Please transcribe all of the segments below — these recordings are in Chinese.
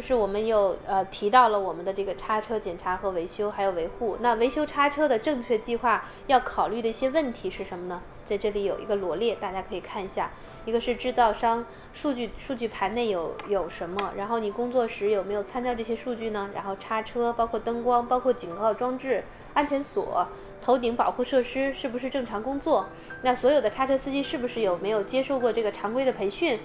就是我们又呃提到了我们的这个叉车检查和维修，还有维护。那维修叉车的正确计划要考虑的一些问题是什么呢？在这里有一个罗列，大家可以看一下。一个是制造商数据数据盘内有有什么，然后你工作时有没有参照这些数据呢？然后叉车包括灯光、包括警告装置、安全锁、头顶保护设施是不是正常工作？那所有的叉车司机是不是有没有接受过这个常规的培训？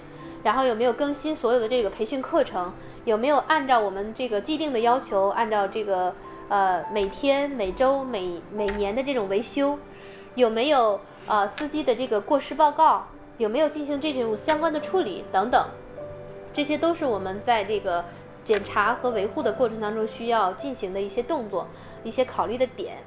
然后有没有更新所有的这个培训课程？有没有按照我们这个既定的要求，按照这个呃每天、每周、每每年的这种维修？有没有呃司机的这个过失报告？有没有进行这种相关的处理等等？这些都是我们在这个检查和维护的过程当中需要进行的一些动作、一些考虑的点。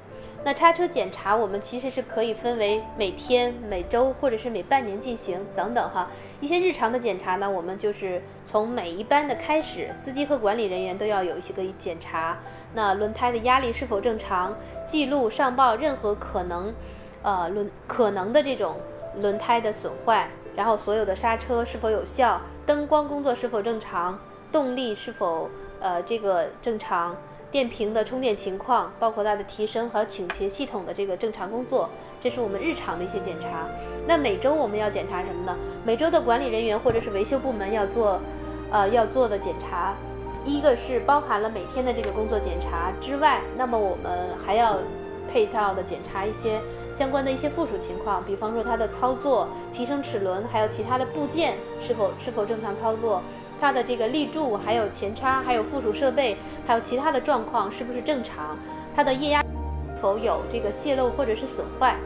那叉车检查，我们其实是可以分为每天、每周或者是每半年进行等等哈。一些日常的检查呢，我们就是从每一班的开始，司机和管理人员都要有一些个检查。那轮胎的压力是否正常？记录上报任何可能，呃轮可能的这种轮胎的损坏，然后所有的刹车是否有效？灯光工作是否正常？动力是否呃这个正常？电瓶的充电情况，包括它的提升和倾斜系统的这个正常工作，这是我们日常的一些检查。那每周我们要检查什么呢？每周的管理人员或者是维修部门要做，呃要做的检查，一个是包含了每天的这个工作检查之外，那么我们还要配套的检查一些相关的一些附属情况，比方说它的操作、提升齿轮，还有其他的部件是否是否正常操作。它的这个立柱，还有前叉，还有附属设备，还有其他的状况是不是正常？它的液压否有这个泄漏或者是损坏？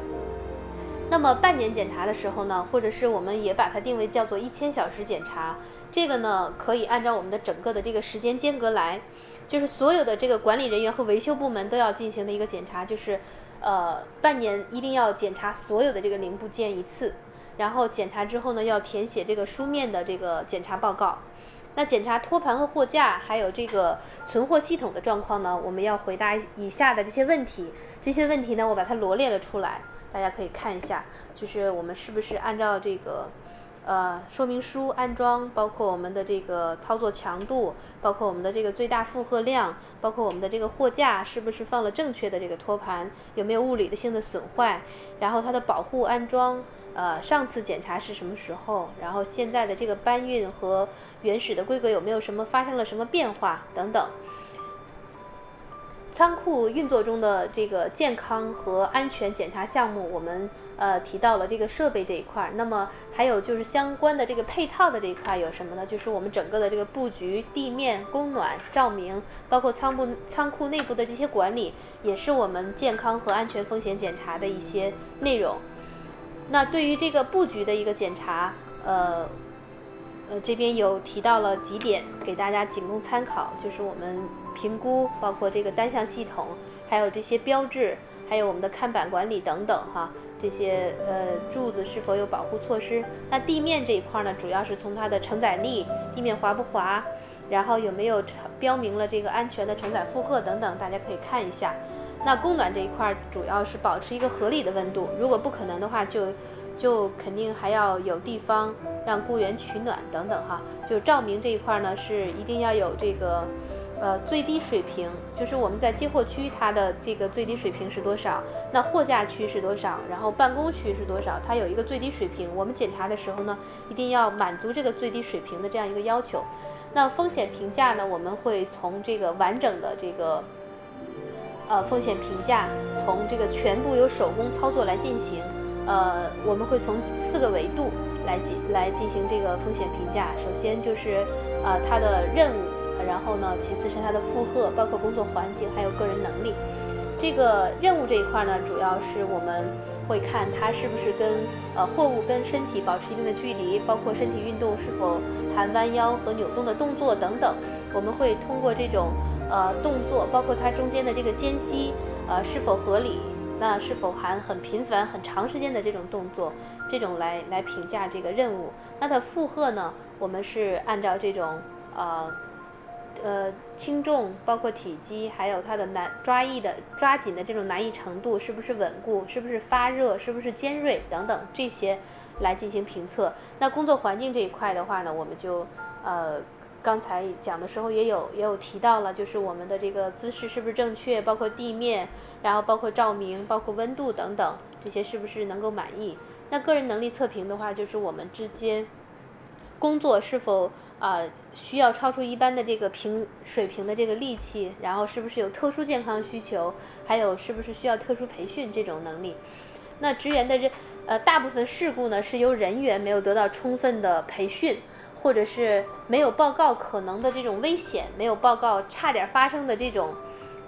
那么半年检查的时候呢，或者是我们也把它定为叫做一千小时检查，这个呢可以按照我们的整个的这个时间间隔来，就是所有的这个管理人员和维修部门都要进行的一个检查，就是呃半年一定要检查所有的这个零部件一次，然后检查之后呢要填写这个书面的这个检查报告。那检查托盘和货架，还有这个存货系统的状况呢？我们要回答以下的这些问题。这些问题呢，我把它罗列了出来，大家可以看一下。就是我们是不是按照这个呃说明书安装，包括我们的这个操作强度，包括我们的这个最大负荷量，包括我们的这个货架是不是放了正确的这个托盘，有没有物理的性的损坏，然后它的保护安装。呃，上次检查是什么时候？然后现在的这个搬运和原始的规格有没有什么发生了什么变化等等？仓库运作中的这个健康和安全检查项目，我们呃提到了这个设备这一块儿。那么还有就是相关的这个配套的这一块有什么呢？就是我们整个的这个布局、地面供暖、照明，包括仓库仓库内部的这些管理，也是我们健康和安全风险检查的一些内容。那对于这个布局的一个检查，呃，呃，这边有提到了几点，给大家仅供参考，就是我们评估，包括这个单向系统，还有这些标志，还有我们的看板管理等等哈，这些呃柱子是否有保护措施？那地面这一块呢，主要是从它的承载力，地面滑不滑，然后有没有标明了这个安全的承载负荷等等，大家可以看一下。那供暖这一块主要是保持一个合理的温度，如果不可能的话，就就肯定还要有地方让雇员取暖等等哈。就照明这一块呢，是一定要有这个呃最低水平，就是我们在接货区它的这个最低水平是多少，那货架区是多少，然后办公区是多少，它有一个最低水平。我们检查的时候呢，一定要满足这个最低水平的这样一个要求。那风险评价呢，我们会从这个完整的这个。呃，风险评价从这个全部由手工操作来进行，呃，我们会从四个维度来进来进行这个风险评价。首先就是呃它的任务然后呢，其次是它的负荷，包括工作环境，还有个人能力。这个任务这一块呢，主要是我们会看它是不是跟呃货物跟身体保持一定的距离，包括身体运动是否含弯腰和扭动的动作等等。我们会通过这种呃动作，包括它中间的这个间隙呃是否合理，那是否含很频繁、很长时间的这种动作，这种来来评价这个任务。那它负荷呢，我们是按照这种呃。呃，轻重包括体积，还有它的难抓易的抓紧的这种难易程度，是不是稳固，是不是发热，是不是尖锐等等这些来进行评测。那工作环境这一块的话呢，我们就呃刚才讲的时候也有也有提到了，就是我们的这个姿势是不是正确，包括地面，然后包括照明，包括温度等等这些是不是能够满意。那个人能力测评的话，就是我们之间工作是否。啊，需要超出一般的这个平水平的这个力气，然后是不是有特殊健康需求，还有是不是需要特殊培训这种能力？那职员的这呃大部分事故呢，是由人员没有得到充分的培训，或者是没有报告可能的这种危险，没有报告差点发生的这种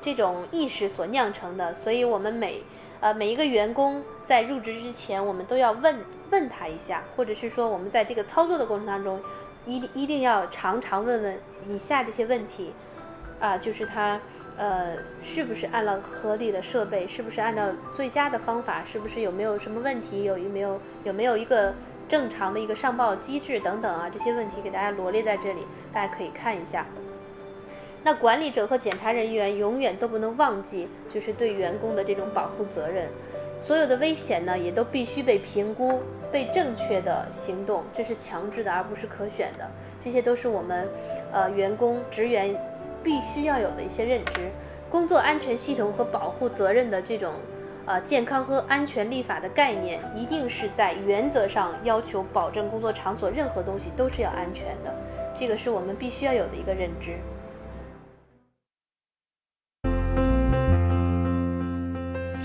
这种意识所酿成的。所以我们每呃每一个员工在入职之前，我们都要问问他一下，或者是说我们在这个操作的过程当中。一定一定要常常问问以下这些问题，啊，就是他呃是不是按了合理的设备，是不是按照最佳的方法，是不是有没有什么问题，有没有有没有一个正常的一个上报机制等等啊，这些问题给大家罗列在这里，大家可以看一下。那管理者和检查人员永远都不能忘记，就是对员工的这种保护责任。所有的危险呢，也都必须被评估、被正确的行动，这是强制的，而不是可选的。这些都是我们，呃，员工职员必须要有的一些认知。工作安全系统和保护责任的这种，呃，健康和安全立法的概念，一定是在原则上要求保证工作场所任何东西都是要安全的。这个是我们必须要有的一个认知。